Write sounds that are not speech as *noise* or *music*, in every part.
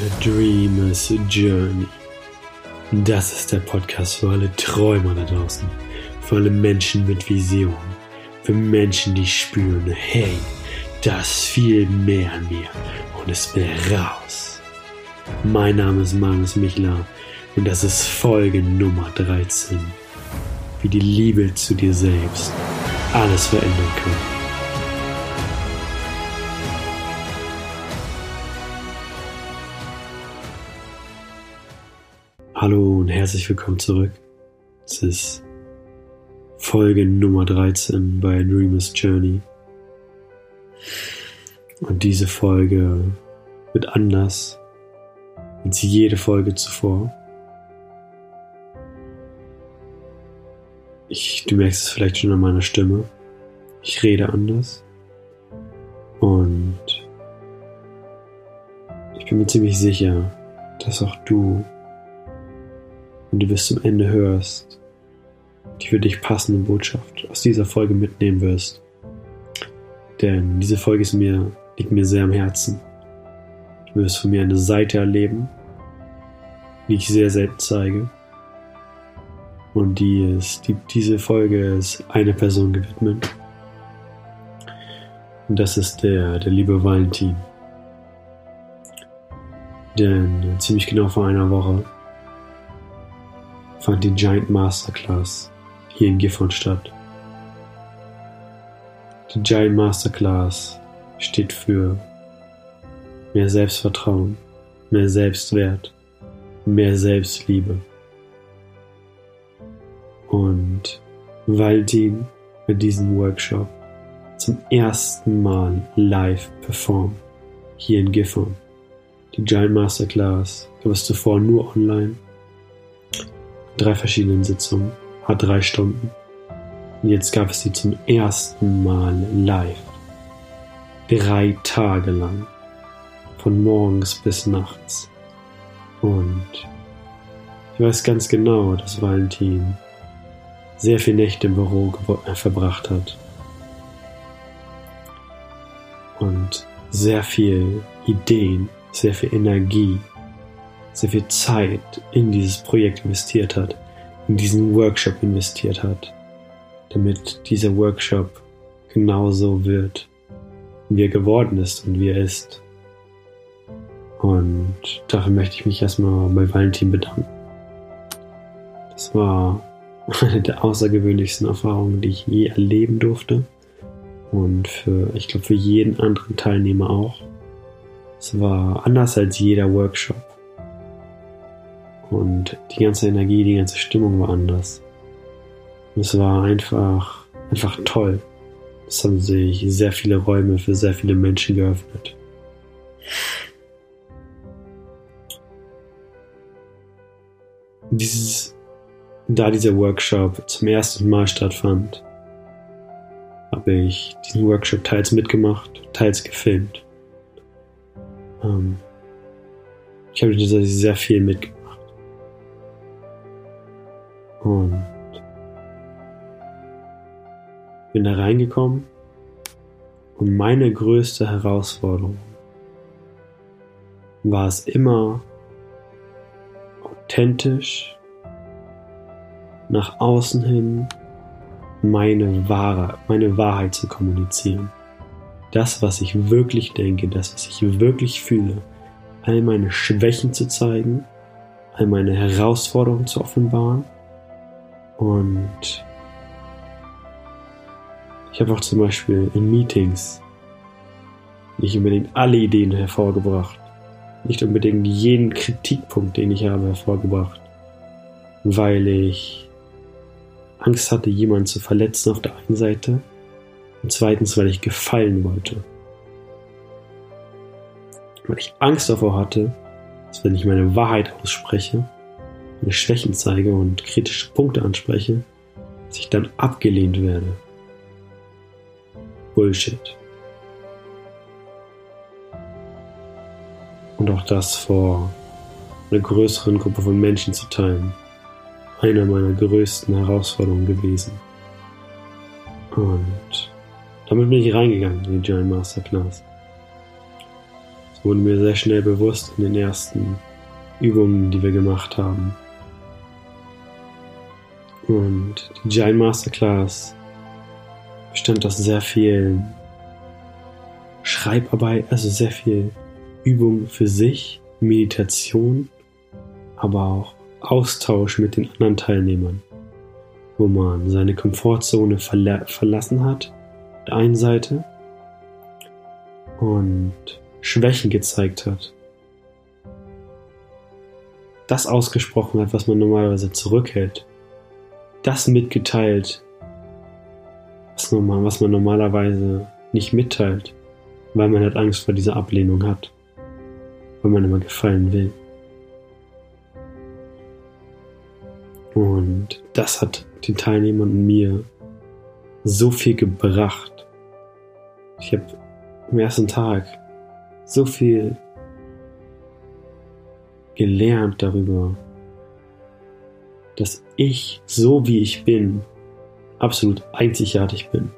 A Dreamer's Journey. Das ist der Podcast für alle Träumer da draußen. Für alle Menschen mit Visionen. Für Menschen, die spüren, hey, da ist viel mehr an mir und es will raus. Mein Name ist Magnus Michler und das ist Folge Nummer 13. Wie die Liebe zu dir selbst alles verändern kann. Hallo und herzlich willkommen zurück. Es ist Folge Nummer 13 bei Dreamers Journey. Und diese Folge wird anders als jede Folge zuvor. Ich, du merkst es vielleicht schon an meiner Stimme. Ich rede anders. Und ich bin mir ziemlich sicher, dass auch du und du bis zum Ende hörst, die für dich passende Botschaft aus dieser Folge mitnehmen wirst. Denn diese Folge ist mir, liegt mir sehr am Herzen. Du wirst von mir eine Seite erleben, die ich sehr selten zeige. Und die ist, die, diese Folge ist eine Person gewidmet. Und das ist der, der liebe Valentin. Denn ziemlich genau vor einer Woche fand die Giant Masterclass hier in Gifhorn statt. Die Giant Masterclass steht für mehr Selbstvertrauen, mehr Selbstwert, mehr Selbstliebe. Und Valentin mit diesem Workshop zum ersten Mal live performt hier in Gifhorn. Die Giant Masterclass gab es zuvor nur online drei verschiedenen Sitzungen, hat drei Stunden. Und jetzt gab es sie zum ersten Mal live. Drei Tage lang. Von morgens bis nachts. Und ich weiß ganz genau, dass Valentin sehr viele Nächte im Büro äh, verbracht hat. Und sehr viel Ideen, sehr viel Energie sehr viel Zeit in dieses Projekt investiert hat, in diesen Workshop investiert hat, damit dieser Workshop genauso wird, wie er geworden ist und wie er ist. Und dafür möchte ich mich erstmal bei Valentin bedanken. Das war *laughs* eine der außergewöhnlichsten Erfahrungen, die ich je erleben durfte. Und für, ich glaube, für jeden anderen Teilnehmer auch. Es war anders als jeder Workshop. Und die ganze Energie, die ganze Stimmung war anders. es war einfach, einfach toll. Es haben sich sehr viele Räume für sehr viele Menschen geöffnet. Dieses, da dieser Workshop zum ersten Mal stattfand, habe ich diesen Workshop teils mitgemacht, teils gefilmt. Ähm, ich habe sehr viel mitgemacht. Bin da reingekommen und meine größte Herausforderung war es immer authentisch nach außen hin meine wahre, meine Wahrheit zu kommunizieren. Das, was ich wirklich denke, das, was ich wirklich fühle, all meine Schwächen zu zeigen, all meine Herausforderungen zu offenbaren und ich habe auch zum Beispiel in Meetings nicht unbedingt alle Ideen hervorgebracht, nicht unbedingt jeden Kritikpunkt, den ich habe, hervorgebracht, weil ich Angst hatte, jemanden zu verletzen auf der einen Seite und zweitens, weil ich gefallen wollte. Weil ich Angst davor hatte, dass wenn ich meine Wahrheit ausspreche, meine Schwächen zeige und kritische Punkte anspreche, dass ich dann abgelehnt werde. Bullshit. Und auch das vor einer größeren Gruppe von Menschen zu teilen, einer meiner größten Herausforderungen gewesen. Und damit bin ich reingegangen in die Giant Masterclass. Das wurde mir sehr schnell bewusst in den ersten Übungen, die wir gemacht haben. Und die Giant Masterclass bestand aus sehr viel Schreibarbeit, also sehr viel Übung für sich, Meditation, aber auch Austausch mit den anderen Teilnehmern, wo man seine Komfortzone verla verlassen hat, auf der einen Seite, und Schwächen gezeigt hat. Das ausgesprochen hat, was man normalerweise zurückhält. Das mitgeteilt, was, normal, was man normalerweise nicht mitteilt, weil man halt Angst vor dieser Ablehnung hat, weil man immer gefallen will. Und das hat den Teilnehmern und mir so viel gebracht. Ich habe am ersten Tag so viel gelernt darüber, dass ich, so wie ich bin, absolut einzigartig bin.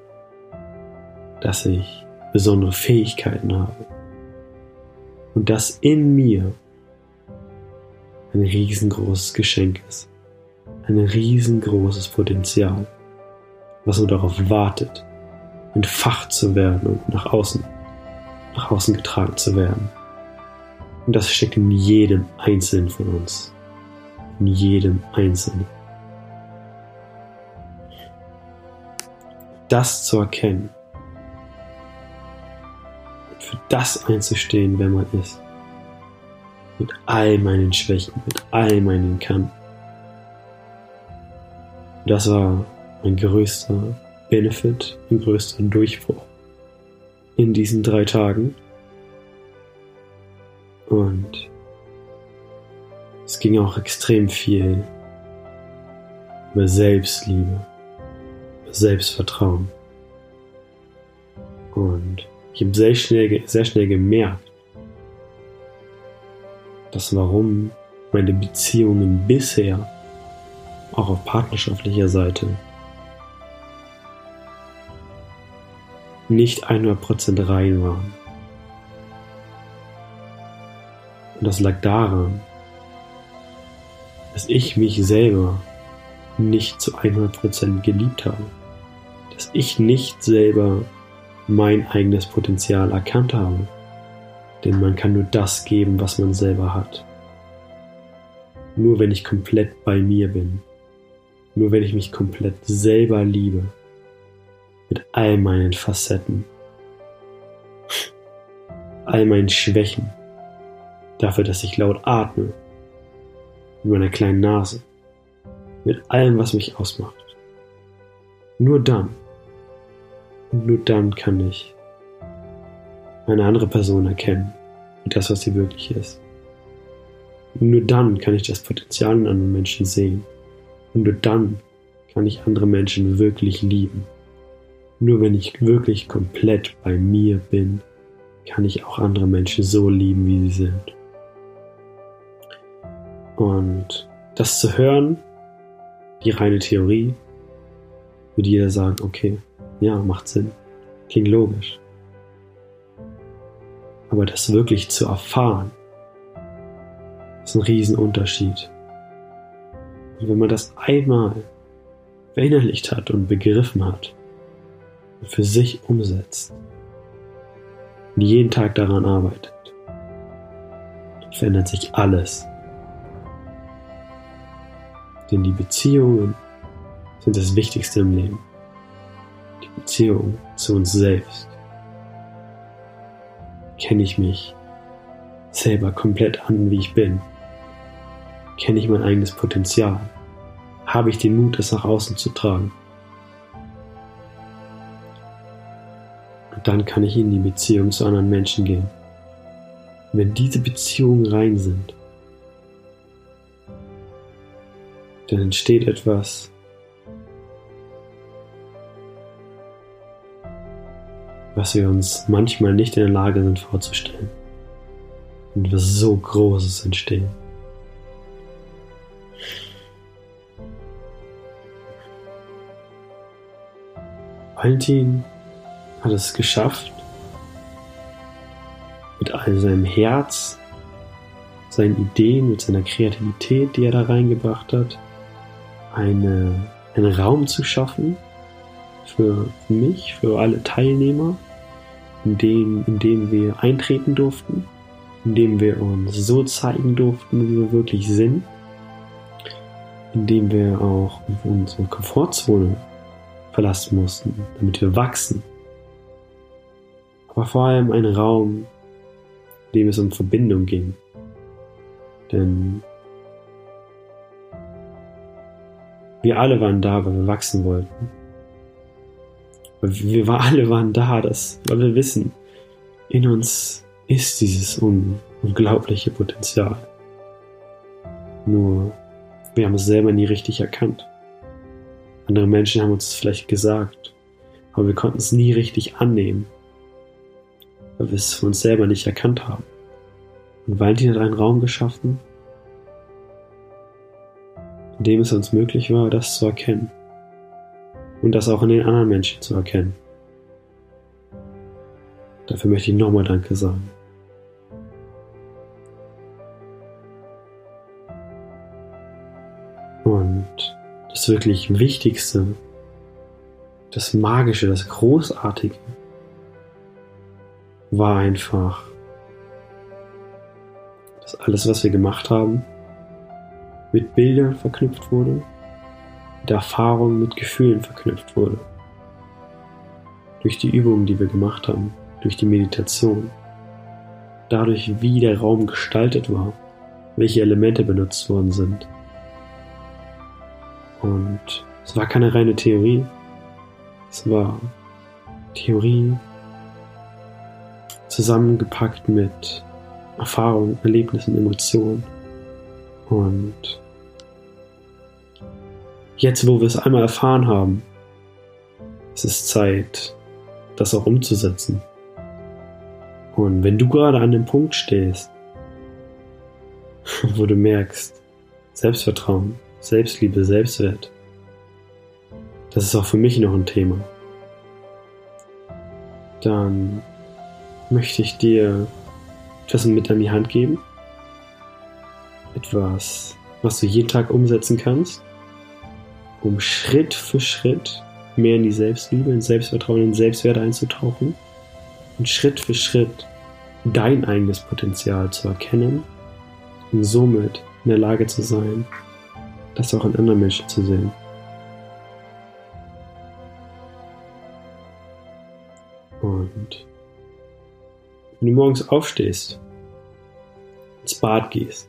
Dass ich besondere Fähigkeiten habe. Und dass in mir ein riesengroßes Geschenk ist. Ein riesengroßes Potenzial, was nur darauf wartet, entfacht zu werden und nach außen, nach außen getragen zu werden. Und das steckt in jedem Einzelnen von uns. In jedem Einzelnen. Das zu erkennen. Und für das einzustehen, wer man ist. Mit all meinen Schwächen, mit all meinen Kanten. Das war mein größter Benefit, mein größter Durchbruch in diesen drei Tagen. Und es ging auch extrem viel über Selbstliebe, Selbstvertrauen. Und ich habe sehr schnell, sehr schnell gemerkt, dass warum meine Beziehungen bisher, auch auf partnerschaftlicher Seite, nicht 100% rein waren. Und das lag daran, dass ich mich selber nicht zu 100% geliebt habe. Dass ich nicht selber mein eigenes Potenzial erkannt habe. Denn man kann nur das geben, was man selber hat. Nur wenn ich komplett bei mir bin. Nur wenn ich mich komplett selber liebe. Mit all meinen Facetten. All meinen Schwächen dafür, dass ich laut atme, mit meiner kleinen Nase, mit allem, was mich ausmacht. Nur dann, nur dann kann ich eine andere Person erkennen und das, was sie wirklich ist. Und nur dann kann ich das Potenzial in anderen Menschen sehen. Und nur dann kann ich andere Menschen wirklich lieben. Nur wenn ich wirklich komplett bei mir bin, kann ich auch andere Menschen so lieben, wie sie sind. Und das zu hören, die reine Theorie, würde jeder sagen, okay, ja, macht Sinn, klingt logisch. Aber das wirklich zu erfahren, ist ein Riesenunterschied. Und wenn man das einmal verinnerlicht hat und begriffen hat und für sich umsetzt und jeden Tag daran arbeitet, verändert sich alles denn die Beziehungen sind das Wichtigste im Leben. Die Beziehung zu uns selbst. Kenne ich mich selber komplett an, wie ich bin? Kenne ich mein eigenes Potenzial? Habe ich den Mut, es nach außen zu tragen? Und dann kann ich in die Beziehung zu anderen Menschen gehen. wenn diese Beziehungen rein sind, dann entsteht etwas. Was wir uns manchmal nicht in der Lage sind vorzustellen. Und was so Großes entsteht. Valentin hat es geschafft, mit all seinem Herz, seinen Ideen, mit seiner Kreativität, die er da reingebracht hat, eine, einen Raum zu schaffen für mich, für alle Teilnehmer, in dem, in dem wir eintreten durften, in dem wir uns so zeigen durften, wie wir wirklich sind, in dem wir auch unsere Komfortzone verlassen mussten, damit wir wachsen. Aber vor allem ein Raum, in dem es um Verbindung ging. Denn wir alle waren da, weil wir wachsen wollten. Wir alle waren da, das, weil wir wissen, in uns ist dieses un unglaubliche Potenzial. Nur, wir haben es selber nie richtig erkannt. Andere Menschen haben uns es vielleicht gesagt, aber wir konnten es nie richtig annehmen, weil wir es für uns selber nicht erkannt haben. Und Valentin hat einen Raum geschaffen, in dem es uns möglich war, das zu erkennen. Und das auch in den anderen Menschen zu erkennen. Dafür möchte ich nochmal Danke sagen. Und das wirklich Wichtigste, das Magische, das Großartige war einfach, dass alles, was wir gemacht haben, mit Bildern verknüpft wurde, mit Erfahrungen, mit Gefühlen verknüpft wurde. Durch die Übungen, die wir gemacht haben, durch die Meditation, dadurch, wie der Raum gestaltet war, welche Elemente benutzt worden sind. Und es war keine reine Theorie, es war Theorie zusammengepackt mit Erfahrungen, Erlebnissen, Emotionen. Und jetzt, wo wir es einmal erfahren haben, ist es Zeit, das auch umzusetzen. Und wenn du gerade an dem Punkt stehst, *laughs* wo du merkst, Selbstvertrauen, Selbstliebe, Selbstwert, das ist auch für mich noch ein Thema, dann möchte ich dir etwas mit an die Hand geben. Etwas, was du jeden Tag umsetzen kannst, um Schritt für Schritt mehr in die Selbstliebe, in Selbstvertrauen, in Selbstwert einzutauchen und Schritt für Schritt dein eigenes Potenzial zu erkennen und somit in der Lage zu sein, das auch in anderen Menschen zu sehen. Und wenn du morgens aufstehst, ins Bad gehst,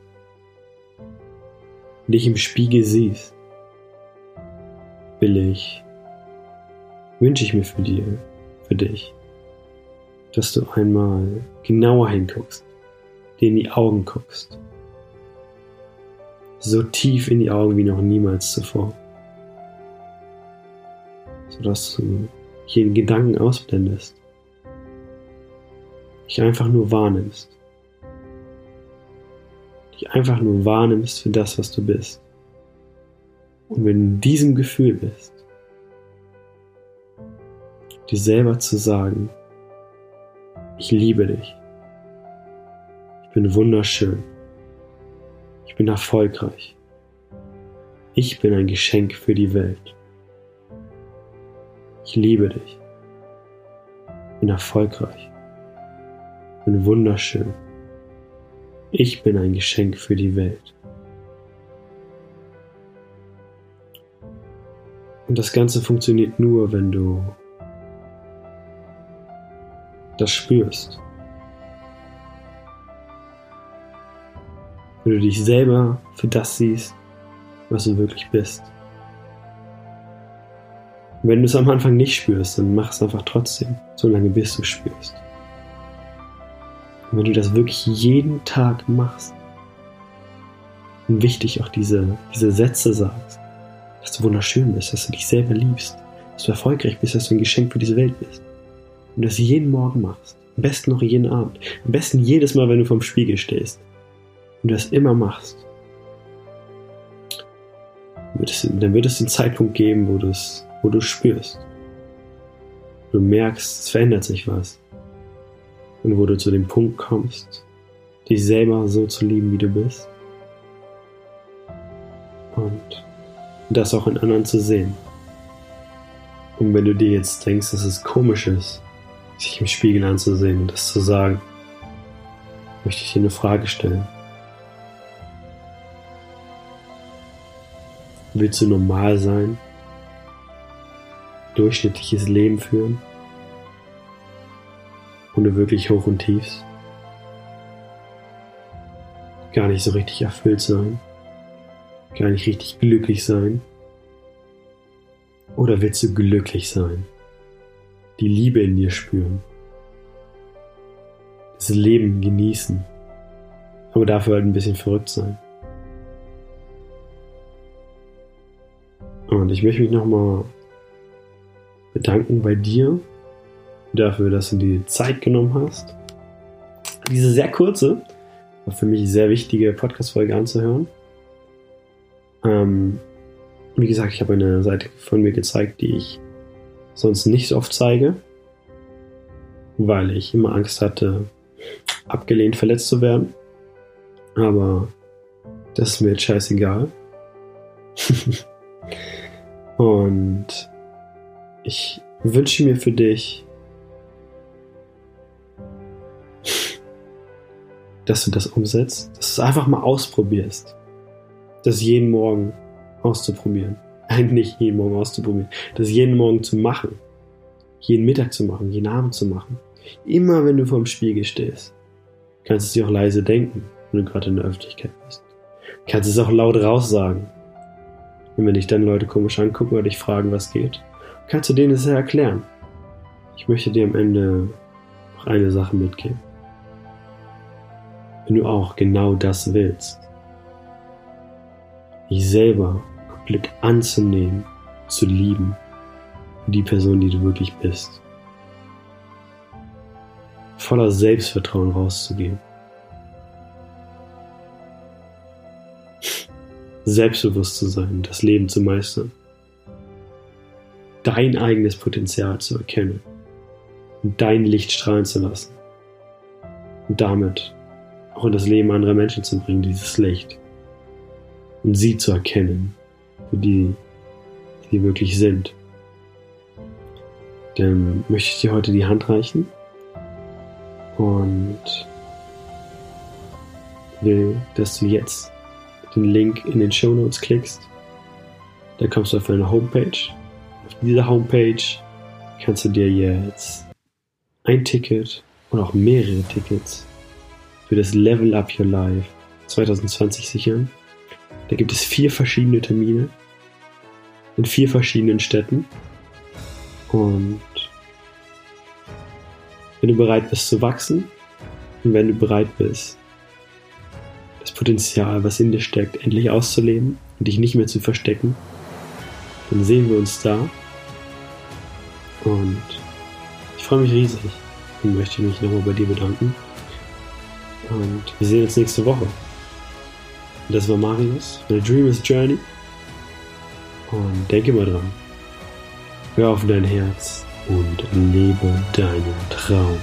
dich im Spiegel siehst, will ich, wünsche ich mir für dir, für dich, dass du einmal genauer hinguckst, dir in die Augen guckst. So tief in die Augen wie noch niemals zuvor. Sodass du jeden Gedanken ausblendest. Dich einfach nur wahrnimmst. Dich einfach nur wahrnimmst für das, was du bist. Und wenn du in diesem Gefühl bist, dir selber zu sagen, ich liebe dich. Ich bin wunderschön. Ich bin erfolgreich. Ich bin ein Geschenk für die Welt. Ich liebe dich. Ich bin erfolgreich. Ich bin wunderschön. Ich bin ein Geschenk für die Welt. Und das Ganze funktioniert nur, wenn du das spürst. Wenn du dich selber für das siehst, was du wirklich bist. Und wenn du es am Anfang nicht spürst, dann mach es einfach trotzdem, solange bis du spürst. Und wenn du das wirklich jeden Tag machst, und wichtig auch diese, diese Sätze sagst, dass du wunderschön bist, dass du dich selber liebst, dass du erfolgreich bist, dass du ein Geschenk für diese Welt bist und das jeden Morgen machst, am besten noch jeden Abend, am besten jedes Mal, wenn du vorm Spiegel stehst und du das immer machst, dann wird es den Zeitpunkt geben, wo du es, wo du spürst. Du merkst, es verändert sich was. und wo du zu dem Punkt kommst, dich selber so zu lieben, wie du bist. Das auch in anderen zu sehen. Und wenn du dir jetzt denkst, dass es komisch ist, sich im Spiegel anzusehen und das zu sagen, möchte ich dir eine Frage stellen. Willst du normal sein? Durchschnittliches Leben führen? Ohne wirklich Hoch und Tiefs? Gar nicht so richtig erfüllt sein? Gar nicht richtig glücklich sein? Oder willst du glücklich sein? Die Liebe in dir spüren? Das Leben genießen? Aber dafür halt ein bisschen verrückt sein? Und ich möchte mich nochmal bedanken bei dir dafür, dass du dir Zeit genommen hast, diese sehr kurze, aber für mich sehr wichtige Podcast-Folge anzuhören. Ähm, wie gesagt, ich habe eine Seite von mir gezeigt, die ich sonst nicht so oft zeige, weil ich immer Angst hatte, abgelehnt, verletzt zu werden. Aber das ist mir jetzt scheißegal. *laughs* Und ich wünsche mir für dich, dass du das umsetzt, dass du es einfach mal ausprobierst. Das jeden Morgen auszuprobieren. *laughs* Nein, nicht jeden Morgen auszuprobieren. Das jeden Morgen zu machen. Jeden Mittag zu machen, jeden Abend zu machen. Immer wenn du vor dem Spiegel stehst, kannst du es dir auch leise denken, wenn du gerade in der Öffentlichkeit bist. Kannst es auch laut raus sagen. Und wenn dich dann Leute komisch angucken oder dich fragen, was geht, kannst du denen das ja erklären. Ich möchte dir am Ende noch eine Sache mitgeben. Wenn du auch genau das willst, dich selber komplett anzunehmen, zu lieben, die Person, die du wirklich bist, voller Selbstvertrauen rauszugehen, selbstbewusst zu sein, das Leben zu meistern, dein eigenes Potenzial zu erkennen. Und dein Licht strahlen zu lassen. Und damit auch in das Leben anderer Menschen zu bringen, dieses Licht und sie zu erkennen, für die sie wirklich sind. Dann möchte ich dir heute die Hand reichen und will, dass du jetzt den Link in den Show Notes klickst. Dann kommst du auf eine Homepage. Auf dieser Homepage kannst du dir jetzt ein Ticket oder auch mehrere Tickets für das Level Up Your Life 2020 sichern. Da gibt es vier verschiedene Termine in vier verschiedenen Städten. Und wenn du bereit bist zu wachsen und wenn du bereit bist, das Potenzial, was in dir steckt, endlich auszuleben und dich nicht mehr zu verstecken, dann sehen wir uns da. Und ich freue mich riesig und möchte mich nochmal bei dir bedanken. Und wir sehen uns nächste Woche. Das war Marius von der Dreamers Journey. Und denke mal dran. Hör auf dein Herz und lebe deinen Traum.